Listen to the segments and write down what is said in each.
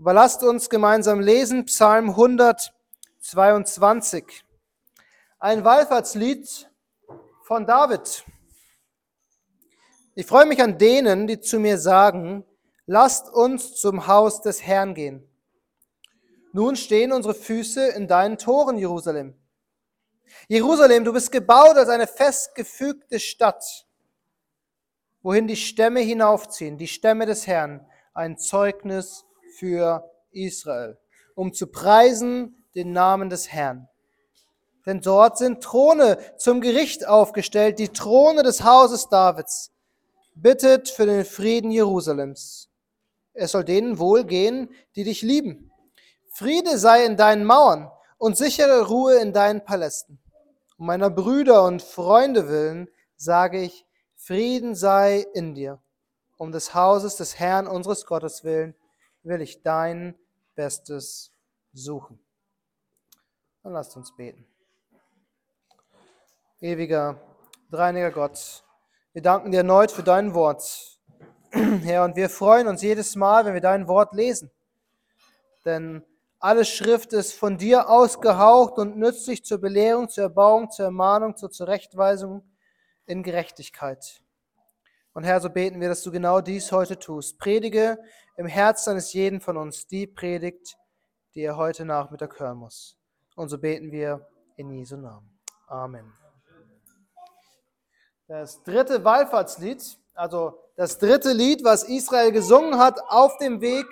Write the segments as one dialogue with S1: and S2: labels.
S1: Aber lasst uns gemeinsam lesen Psalm 122. Ein Wallfahrtslied von David. Ich freue mich an denen, die zu mir sagen, lasst uns zum Haus des Herrn gehen. Nun stehen unsere Füße in deinen Toren, Jerusalem. Jerusalem, du bist gebaut als eine festgefügte Stadt, wohin die Stämme hinaufziehen, die Stämme des Herrn, ein Zeugnis für Israel, um zu preisen den Namen des Herrn. Denn dort sind Throne zum Gericht aufgestellt, die Throne des Hauses Davids. Bittet für den Frieden Jerusalems. Es soll denen wohlgehen, die dich lieben. Friede sei in deinen Mauern und sichere Ruhe in deinen Palästen. Um meiner Brüder und Freunde willen sage ich, Frieden sei in dir. Um des Hauses des Herrn unseres Gottes willen will ich dein Bestes suchen. Dann lasst uns beten. Ewiger, dreiniger Gott, wir danken dir erneut für dein Wort, Herr, und wir freuen uns jedes Mal, wenn wir dein Wort lesen. Denn alle Schrift ist von dir ausgehaucht und nützlich zur Belehrung, zur Erbauung, zur Ermahnung, zur Zurechtweisung in Gerechtigkeit. Und Herr, so beten wir, dass du genau dies heute tust. Predige im Herzen eines jeden von uns die Predigt, die er heute Nachmittag hören muss. Und so beten wir in Jesu Namen. Amen. Das dritte Wallfahrtslied, also das dritte Lied, was Israel gesungen hat auf dem Weg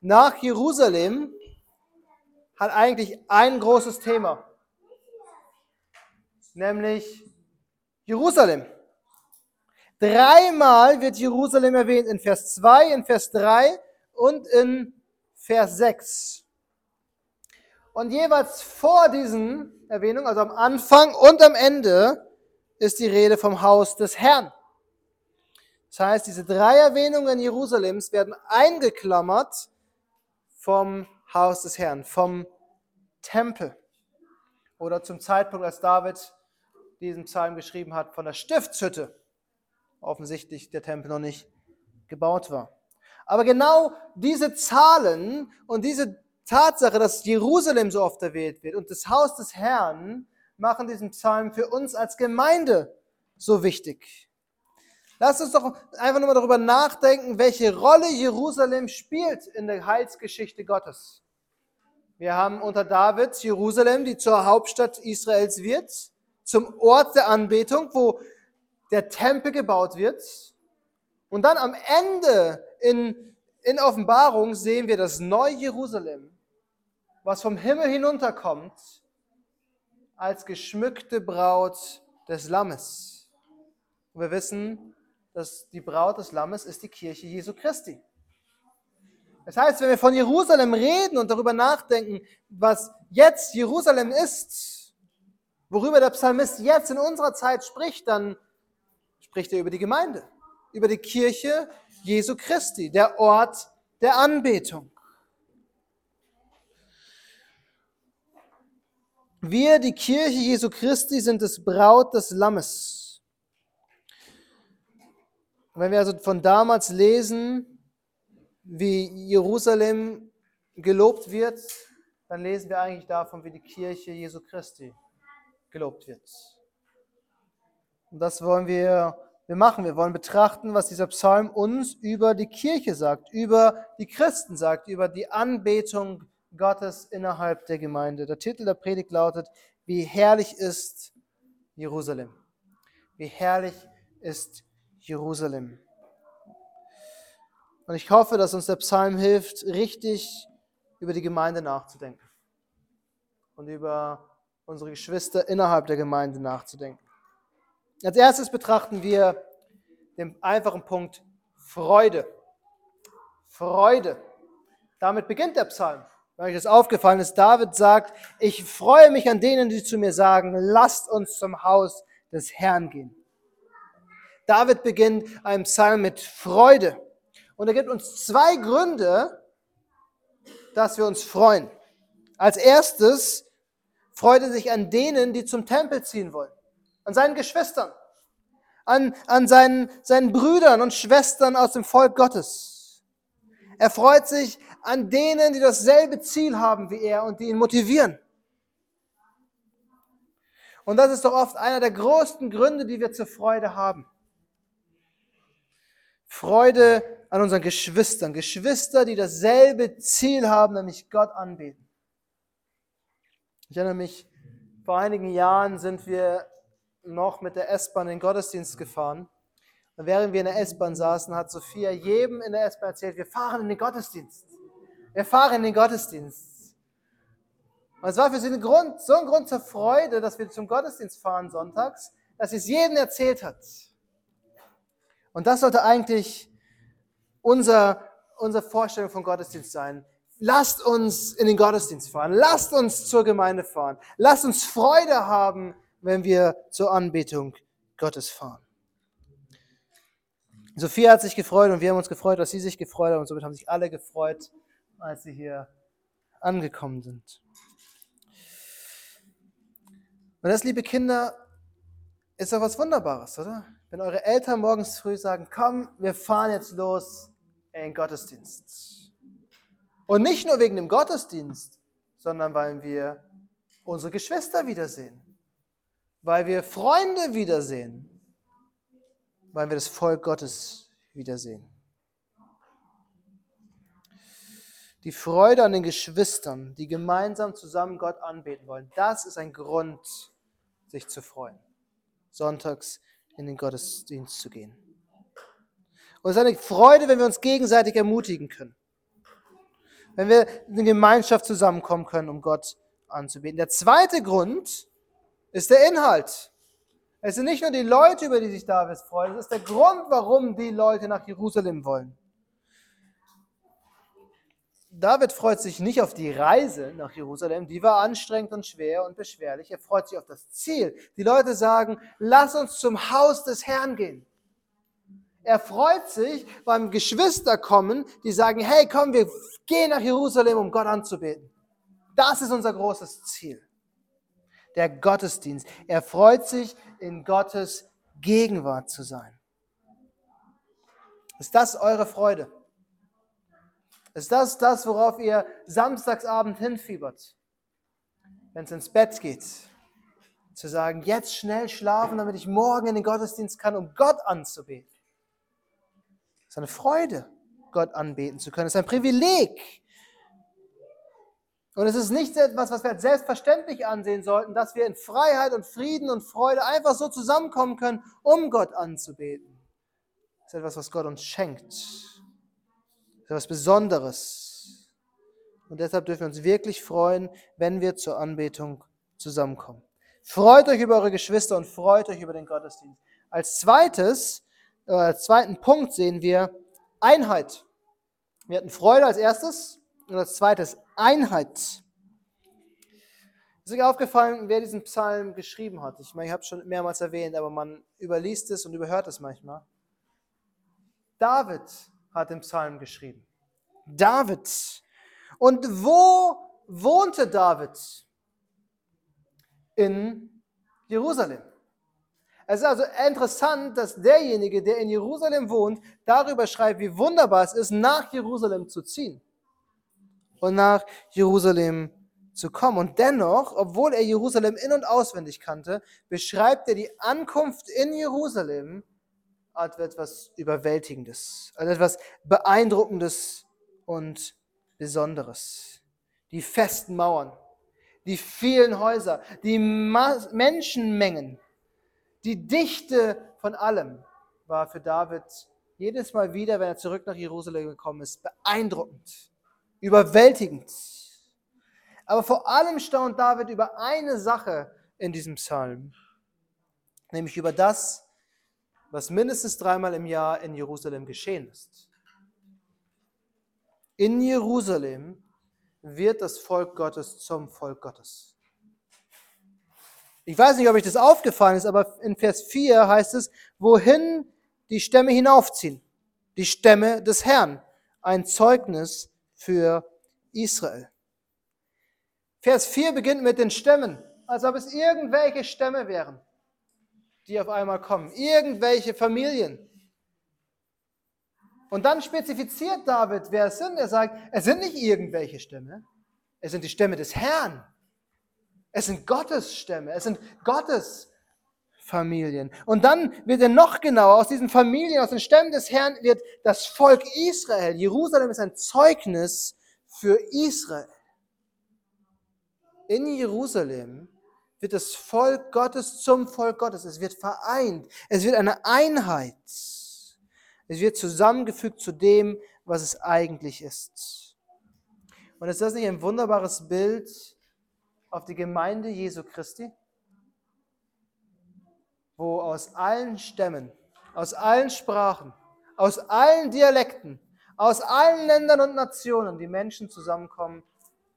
S1: nach Jerusalem, hat eigentlich ein großes Thema, nämlich Jerusalem. Dreimal wird Jerusalem erwähnt, in Vers 2, in Vers 3 und in Vers 6. Und jeweils vor diesen Erwähnungen, also am Anfang und am Ende, ist die Rede vom Haus des Herrn. Das heißt, diese drei Erwähnungen Jerusalems werden eingeklammert vom Haus des Herrn, vom Tempel. Oder zum Zeitpunkt, als David diesen Psalm geschrieben hat, von der Stiftshütte offensichtlich der Tempel noch nicht gebaut war. Aber genau diese Zahlen und diese Tatsache, dass Jerusalem so oft erwählt wird und das Haus des Herrn, machen diesen Psalm für uns als Gemeinde so wichtig. Lasst uns doch einfach nur mal darüber nachdenken, welche Rolle Jerusalem spielt in der Heilsgeschichte Gottes. Wir haben unter David Jerusalem, die zur Hauptstadt Israels wird, zum Ort der Anbetung, wo der Tempel gebaut wird. Und dann am Ende in, in Offenbarung sehen wir das neue Jerusalem, was vom Himmel hinunterkommt, als geschmückte Braut des Lammes. Und wir wissen, dass die Braut des Lammes ist die Kirche Jesu Christi. Das heißt, wenn wir von Jerusalem reden und darüber nachdenken, was jetzt Jerusalem ist, worüber der Psalmist jetzt in unserer Zeit spricht, dann spricht er über die Gemeinde, über die Kirche Jesu Christi, der Ort der Anbetung. Wir, die Kirche Jesu Christi, sind das Braut des Lammes. wenn wir also von damals lesen, wie Jerusalem gelobt wird, dann lesen wir eigentlich davon, wie die Kirche Jesu Christi gelobt wird. Und das wollen wir, wir machen. Wir wollen betrachten, was dieser Psalm uns über die Kirche sagt, über die Christen sagt, über die Anbetung Gottes innerhalb der Gemeinde. Der Titel der Predigt lautet, wie herrlich ist Jerusalem. Wie herrlich ist Jerusalem. Und ich hoffe, dass uns der Psalm hilft, richtig über die Gemeinde nachzudenken und über unsere Geschwister innerhalb der Gemeinde nachzudenken. Als erstes betrachten wir den einfachen Punkt Freude. Freude. Damit beginnt der Psalm. Wenn euch das aufgefallen ist, David sagt, ich freue mich an denen, die zu mir sagen, lasst uns zum Haus des Herrn gehen. David beginnt einen Psalm mit Freude. Und er gibt uns zwei Gründe, dass wir uns freuen. Als erstes freut er sich an denen, die zum Tempel ziehen wollen an seinen Geschwistern, an, an seinen, seinen Brüdern und Schwestern aus dem Volk Gottes. Er freut sich an denen, die dasselbe Ziel haben wie er und die ihn motivieren. Und das ist doch oft einer der größten Gründe, die wir zur Freude haben. Freude an unseren Geschwistern. Geschwister, die dasselbe Ziel haben, nämlich Gott anbeten. Ich erinnere mich, vor einigen Jahren sind wir noch mit der S-Bahn in den Gottesdienst gefahren. Und während wir in der S-Bahn saßen, hat Sophia jedem in der S-Bahn erzählt, wir fahren in den Gottesdienst. Wir fahren in den Gottesdienst. Und es war für sie ein Grund, so ein Grund zur Freude, dass wir zum Gottesdienst fahren sonntags, dass sie es jedem erzählt hat. Und das sollte eigentlich unser, unsere Vorstellung von Gottesdienst sein. Lasst uns in den Gottesdienst fahren. Lasst uns zur Gemeinde fahren. Lasst uns Freude haben, wenn wir zur Anbetung Gottes fahren. Sophia hat sich gefreut und wir haben uns gefreut, dass sie sich gefreut hat und somit haben sich alle gefreut, als sie hier angekommen sind. Und das, liebe Kinder, ist doch was Wunderbares, oder? Wenn eure Eltern morgens früh sagen, komm, wir fahren jetzt los in den Gottesdienst. Und nicht nur wegen dem Gottesdienst, sondern weil wir unsere Geschwister wiedersehen, weil wir Freunde wiedersehen, weil wir das Volk Gottes wiedersehen. Die Freude an den Geschwistern, die gemeinsam zusammen Gott anbeten wollen, das ist ein Grund, sich zu freuen. Sonntags in den Gottesdienst zu gehen. Und es ist eine Freude, wenn wir uns gegenseitig ermutigen können. Wenn wir in Gemeinschaft zusammenkommen können, um Gott anzubeten. Der zweite Grund ist der Inhalt. Es sind nicht nur die Leute, über die sich David freut, es ist der Grund, warum die Leute nach Jerusalem wollen. David freut sich nicht auf die Reise nach Jerusalem, die war anstrengend und schwer und beschwerlich. Er freut sich auf das Ziel. Die Leute sagen, lass uns zum Haus des Herrn gehen. Er freut sich beim Geschwister kommen, die sagen, hey, komm, wir gehen nach Jerusalem, um Gott anzubeten. Das ist unser großes Ziel der Gottesdienst. Er freut sich, in Gottes Gegenwart zu sein. Ist das eure Freude? Ist das das, worauf ihr Samstagsabend hinfiebert? Wenn es ins Bett geht, zu sagen, jetzt schnell schlafen, damit ich morgen in den Gottesdienst kann, um Gott anzubeten. Das ist eine Freude, Gott anbeten zu können. Das ist ein Privileg, und es ist nicht etwas, was wir als selbstverständlich ansehen sollten, dass wir in Freiheit und Frieden und Freude einfach so zusammenkommen können, um Gott anzubeten. Es ist etwas, was Gott uns schenkt. Es ist etwas Besonderes. Und deshalb dürfen wir uns wirklich freuen, wenn wir zur Anbetung zusammenkommen. Freut euch über eure Geschwister und freut euch über den Gottesdienst. Als zweites, äh, als zweiten Punkt sehen wir Einheit. Wir hatten Freude als erstes und als zweites Einheit. Ist euch aufgefallen, wer diesen Psalm geschrieben hat? Ich meine, ich habe es schon mehrmals erwähnt, aber man überliest es und überhört es manchmal. David hat den Psalm geschrieben. David. Und wo wohnte David? In Jerusalem. Es ist also interessant, dass derjenige, der in Jerusalem wohnt, darüber schreibt, wie wunderbar es ist, nach Jerusalem zu ziehen und nach Jerusalem zu kommen. Und dennoch, obwohl er Jerusalem in und auswendig kannte, beschreibt er die Ankunft in Jerusalem als etwas Überwältigendes, als etwas Beeindruckendes und Besonderes. Die festen Mauern, die vielen Häuser, die Ma Menschenmengen, die Dichte von allem war für David jedes Mal wieder, wenn er zurück nach Jerusalem gekommen ist, beeindruckend überwältigend. Aber vor allem staunt David über eine Sache in diesem Psalm, nämlich über das, was mindestens dreimal im Jahr in Jerusalem geschehen ist. In Jerusalem wird das Volk Gottes zum Volk Gottes. Ich weiß nicht, ob euch das aufgefallen ist, aber in Vers 4 heißt es, wohin die Stämme hinaufziehen. Die Stämme des Herrn. Ein Zeugnis für Israel. Vers 4 beginnt mit den Stämmen, als ob es irgendwelche Stämme wären, die auf einmal kommen, irgendwelche Familien. Und dann spezifiziert David, wer es sind. Er sagt, es sind nicht irgendwelche Stämme, es sind die Stämme des Herrn. Es sind Gottes Stämme, es sind Gottes Familien. Und dann wird er noch genauer, aus diesen Familien, aus den Stämmen des Herrn wird das Volk Israel. Jerusalem ist ein Zeugnis für Israel. In Jerusalem wird das Volk Gottes zum Volk Gottes. Es wird vereint. Es wird eine Einheit. Es wird zusammengefügt zu dem, was es eigentlich ist. Und ist das nicht ein wunderbares Bild auf die Gemeinde Jesu Christi? Wo aus allen Stämmen, aus allen Sprachen, aus allen Dialekten, aus allen Ländern und Nationen die Menschen zusammenkommen,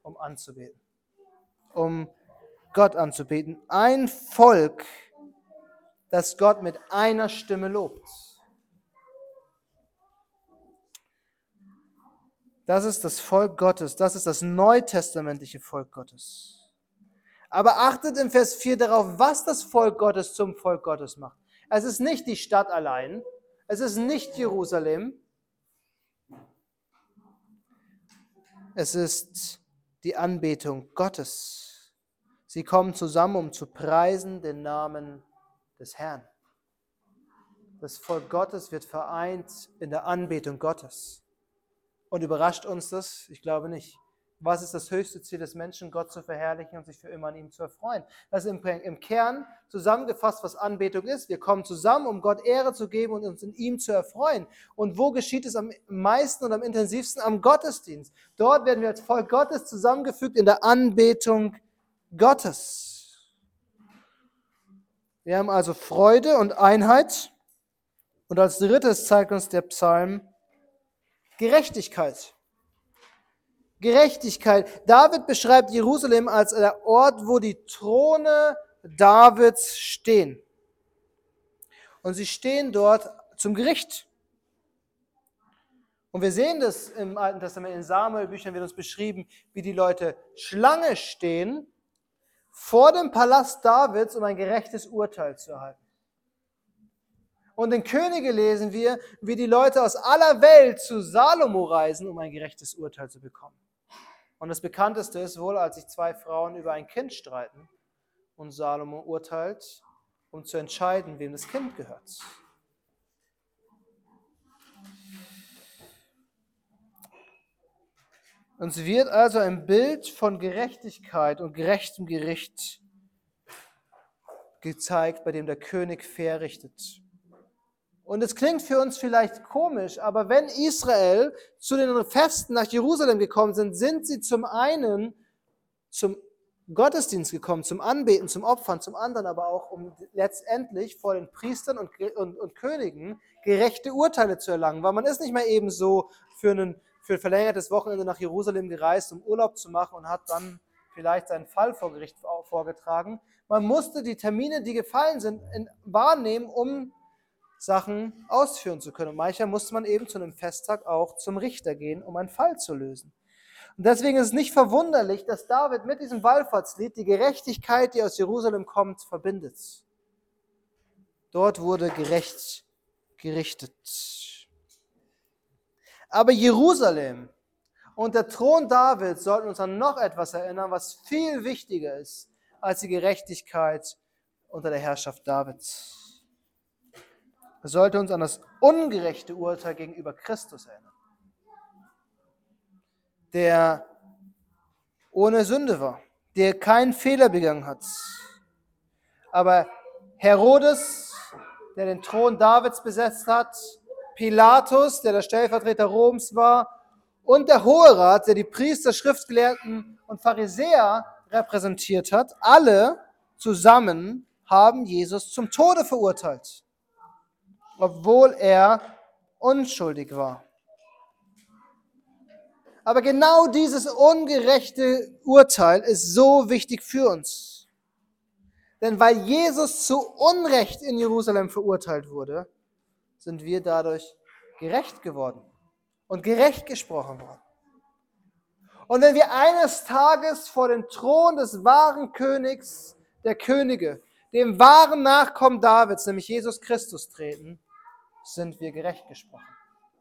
S1: um anzubeten. Um Gott anzubeten. Ein Volk, das Gott mit einer Stimme lobt. Das ist das Volk Gottes, das ist das neutestamentliche Volk Gottes. Aber achtet im Vers 4 darauf, was das Volk Gottes zum Volk Gottes macht. Es ist nicht die Stadt allein, es ist nicht Jerusalem, es ist die Anbetung Gottes. Sie kommen zusammen, um zu preisen den Namen des Herrn. Das Volk Gottes wird vereint in der Anbetung Gottes. Und überrascht uns das? Ich glaube nicht. Was ist das höchste Ziel des Menschen? Gott zu verherrlichen und sich für immer an ihm zu erfreuen. Das ist im, Kern zusammengefasst, was Anbetung ist. Wir kommen zusammen, um Gott Ehre zu geben und uns in ihm zu erfreuen. Und wo geschieht es am meisten und am intensivsten? Am Gottesdienst. Dort werden wir als Volk Gottes zusammengefügt in der Anbetung Gottes. Wir haben also Freude und Einheit. Und als drittes zeigt uns der Psalm, Gerechtigkeit. Gerechtigkeit. David beschreibt Jerusalem als der Ort, wo die Throne Davids stehen. Und sie stehen dort zum Gericht. Und wir sehen das im Alten Testament, in Samuel-Büchern wird uns beschrieben, wie die Leute Schlange stehen vor dem Palast Davids, um ein gerechtes Urteil zu erhalten. Und in Könige lesen wir, wie die Leute aus aller Welt zu Salomo reisen, um ein gerechtes Urteil zu bekommen. Und das bekannteste ist wohl, als sich zwei Frauen über ein Kind streiten und Salomo urteilt, um zu entscheiden, wem das Kind gehört. Uns wird also ein Bild von Gerechtigkeit und gerechtem Gericht gezeigt, bei dem der König fair richtet. Und es klingt für uns vielleicht komisch, aber wenn Israel zu den Festen nach Jerusalem gekommen sind, sind sie zum einen zum Gottesdienst gekommen, zum Anbeten, zum Opfern, zum anderen aber auch, um letztendlich vor den Priestern und, und, und Königen gerechte Urteile zu erlangen. Weil man ist nicht mehr eben so für, einen, für ein verlängertes Wochenende nach Jerusalem gereist, um Urlaub zu machen und hat dann vielleicht seinen Fall vor Gericht vorgetragen. Man musste die Termine, die gefallen sind, wahrnehmen, um Sachen ausführen zu können. Und manchmal musste man eben zu einem Festtag auch zum Richter gehen, um einen Fall zu lösen. Und deswegen ist es nicht verwunderlich, dass David mit diesem Wallfahrtslied die Gerechtigkeit, die aus Jerusalem kommt, verbindet. Dort wurde gerecht gerichtet. Aber Jerusalem und der Thron Davids sollten uns an noch etwas erinnern, was viel wichtiger ist als die Gerechtigkeit unter der Herrschaft Davids. Es sollte uns an das ungerechte Urteil gegenüber Christus erinnern, der ohne Sünde war, der keinen Fehler begangen hat. Aber Herodes, der den Thron Davids besetzt hat, Pilatus, der der Stellvertreter Roms war, und der Hohe Rat, der die Priester, Schriftgelehrten und Pharisäer repräsentiert hat, alle zusammen haben Jesus zum Tode verurteilt obwohl er unschuldig war. Aber genau dieses ungerechte Urteil ist so wichtig für uns. Denn weil Jesus zu Unrecht in Jerusalem verurteilt wurde, sind wir dadurch gerecht geworden und gerecht gesprochen worden. Und wenn wir eines Tages vor den Thron des wahren Königs der Könige, dem wahren Nachkommen Davids, nämlich Jesus Christus, treten, sind wir gerecht gesprochen.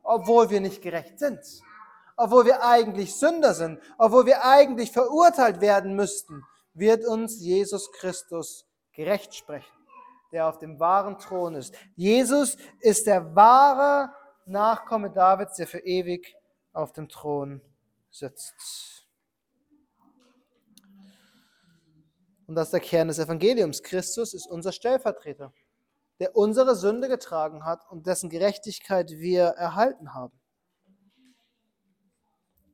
S1: obwohl wir nicht gerecht sind, obwohl wir eigentlich Sünder sind, obwohl wir eigentlich verurteilt werden müssten, wird uns Jesus Christus gerecht sprechen, der auf dem wahren Thron ist. Jesus ist der wahre Nachkomme Davids, der für ewig auf dem Thron sitzt. Und das ist der Kern des Evangeliums. Christus ist unser Stellvertreter, der unsere Sünde getragen hat und dessen Gerechtigkeit wir erhalten haben.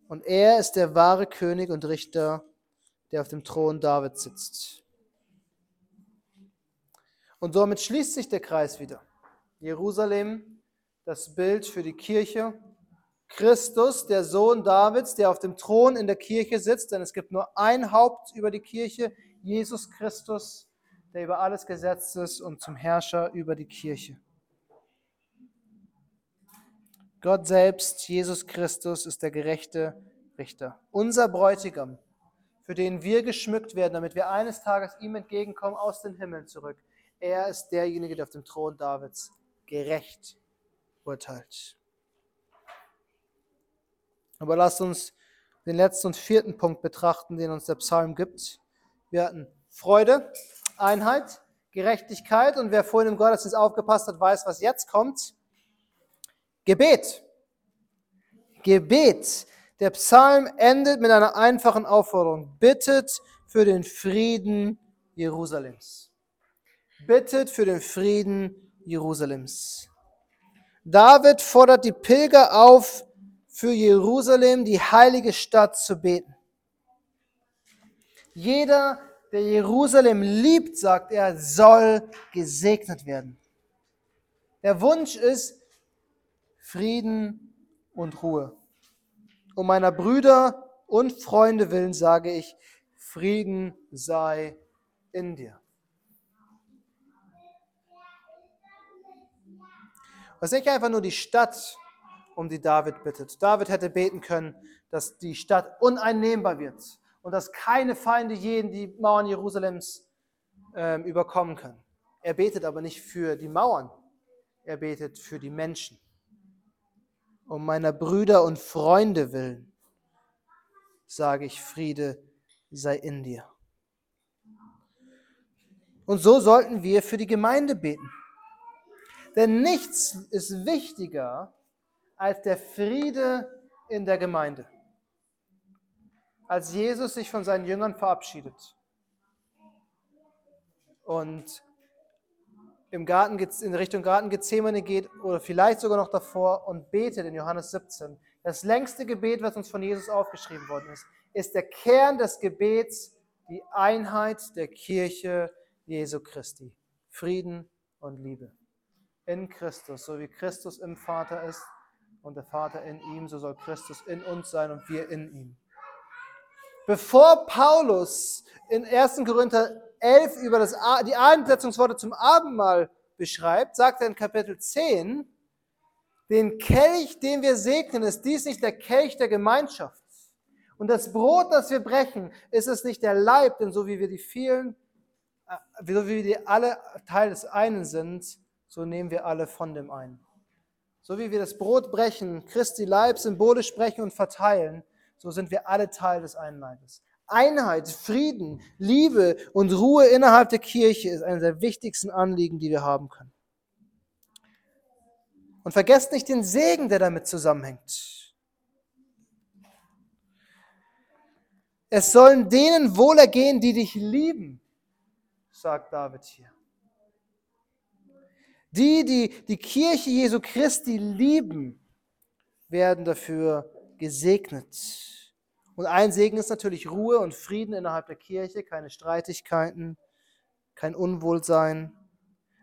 S1: Und er ist der wahre König und Richter, der auf dem Thron Davids sitzt. Und somit schließt sich der Kreis wieder. Jerusalem, das Bild für die Kirche. Christus, der Sohn Davids, der auf dem Thron in der Kirche sitzt, denn es gibt nur ein Haupt über die Kirche, Jesus Christus, der über alles gesetzt ist und zum Herrscher über die Kirche. Gott selbst, Jesus Christus, ist der gerechte Richter. Unser Bräutigam, für den wir geschmückt werden, damit wir eines Tages ihm entgegenkommen aus den Himmeln zurück. Er ist derjenige, der auf dem Thron Davids gerecht urteilt. Aber lasst uns den letzten und vierten Punkt betrachten, den uns der Psalm gibt. Wir hatten Freude, Einheit, Gerechtigkeit und wer vorhin im Gottesdienst aufgepasst hat, weiß, was jetzt kommt. Gebet. Gebet. Der Psalm endet mit einer einfachen Aufforderung. Bittet für den Frieden Jerusalems. Bittet für den Frieden Jerusalems. David fordert die Pilger auf, für Jerusalem, die heilige Stadt, zu beten. Jeder, der Jerusalem liebt, sagt er, soll gesegnet werden. Der Wunsch ist Frieden und Ruhe. Um meiner Brüder und Freunde willen sage ich, Frieden sei in dir. Es ist nicht einfach nur die Stadt, um die David bittet. David hätte beten können, dass die Stadt uneinnehmbar wird und dass keine Feinde jeden die Mauern Jerusalems äh, überkommen können. Er betet aber nicht für die Mauern, er betet für die Menschen. Um meiner Brüder und Freunde willen sage ich, Friede sei in dir. Und so sollten wir für die Gemeinde beten. Denn nichts ist wichtiger als der Friede in der Gemeinde als Jesus sich von seinen Jüngern verabschiedet und im Garten, in Richtung Garten Gethsemane geht oder vielleicht sogar noch davor und betet in Johannes 17. Das längste Gebet, was uns von Jesus aufgeschrieben worden ist, ist der Kern des Gebets, die Einheit der Kirche Jesu Christi. Frieden und Liebe. In Christus, so wie Christus im Vater ist und der Vater in ihm, so soll Christus in uns sein und wir in ihm. Bevor Paulus in 1. Korinther 11 über das, die Einsetzungsworte zum Abendmahl beschreibt, sagt er in Kapitel 10, den Kelch, den wir segnen, ist dies nicht der Kelch der Gemeinschaft. Und das Brot, das wir brechen, ist es nicht der Leib, denn so wie wir die vielen, äh, so wie wir alle Teil des einen sind, so nehmen wir alle von dem einen. So wie wir das Brot brechen, Christi Leib symbolisch brechen und verteilen, so sind wir alle Teil des einen Leibes. Einheit, Frieden, Liebe und Ruhe innerhalb der Kirche ist einer der wichtigsten Anliegen, die wir haben können. Und vergesst nicht den Segen, der damit zusammenhängt. Es sollen denen wohlergehen, die dich lieben, sagt David hier. Die, die die Kirche Jesu Christi lieben, werden dafür gesegnet. Und ein Segen ist natürlich Ruhe und Frieden innerhalb der Kirche, keine Streitigkeiten, kein Unwohlsein.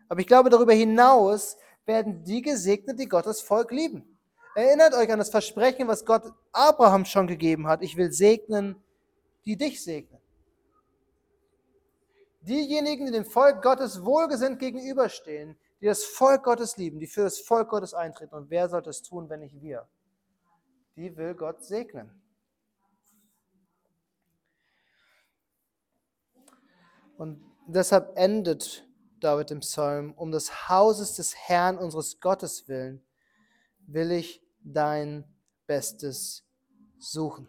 S1: Aber ich glaube, darüber hinaus werden die gesegnet, die Gottes Volk lieben. Erinnert euch an das Versprechen, was Gott Abraham schon gegeben hat. Ich will segnen, die dich segnen. Diejenigen, die dem Volk Gottes wohlgesinnt gegenüberstehen, die das Volk Gottes lieben, die für das Volk Gottes eintreten. Und wer sollte es tun, wenn nicht wir? Die will Gott segnen. Und deshalb endet David im Psalm, um des Hauses des Herrn unseres Gottes willen, will ich dein Bestes suchen.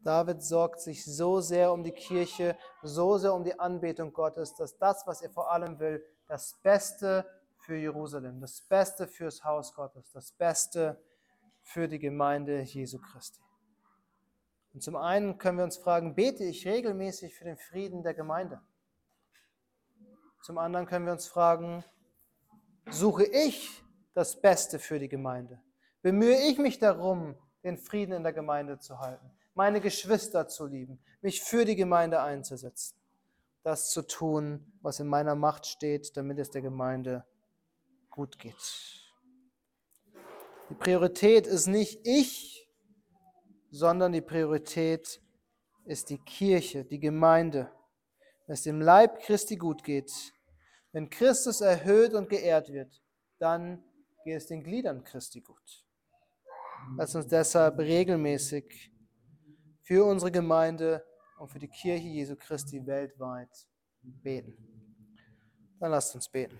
S1: David sorgt sich so sehr um die Kirche, so sehr um die Anbetung Gottes, dass das, was er vor allem will, das Beste für Jerusalem, das Beste fürs Haus Gottes, das Beste für die Gemeinde Jesu Christi. Und zum einen können wir uns fragen, bete ich regelmäßig für den Frieden der Gemeinde? Zum anderen können wir uns fragen, suche ich das Beste für die Gemeinde? Bemühe ich mich darum, den Frieden in der Gemeinde zu halten? meine Geschwister zu lieben, mich für die Gemeinde einzusetzen, das zu tun, was in meiner Macht steht, damit es der Gemeinde gut geht. Die Priorität ist nicht ich, sondern die Priorität ist die Kirche, die Gemeinde. Wenn es dem Leib Christi gut geht, wenn Christus erhöht und geehrt wird, dann geht es den Gliedern Christi gut. Lass uns deshalb regelmäßig für unsere Gemeinde und für die Kirche Jesu Christi weltweit beten. Dann lasst uns beten.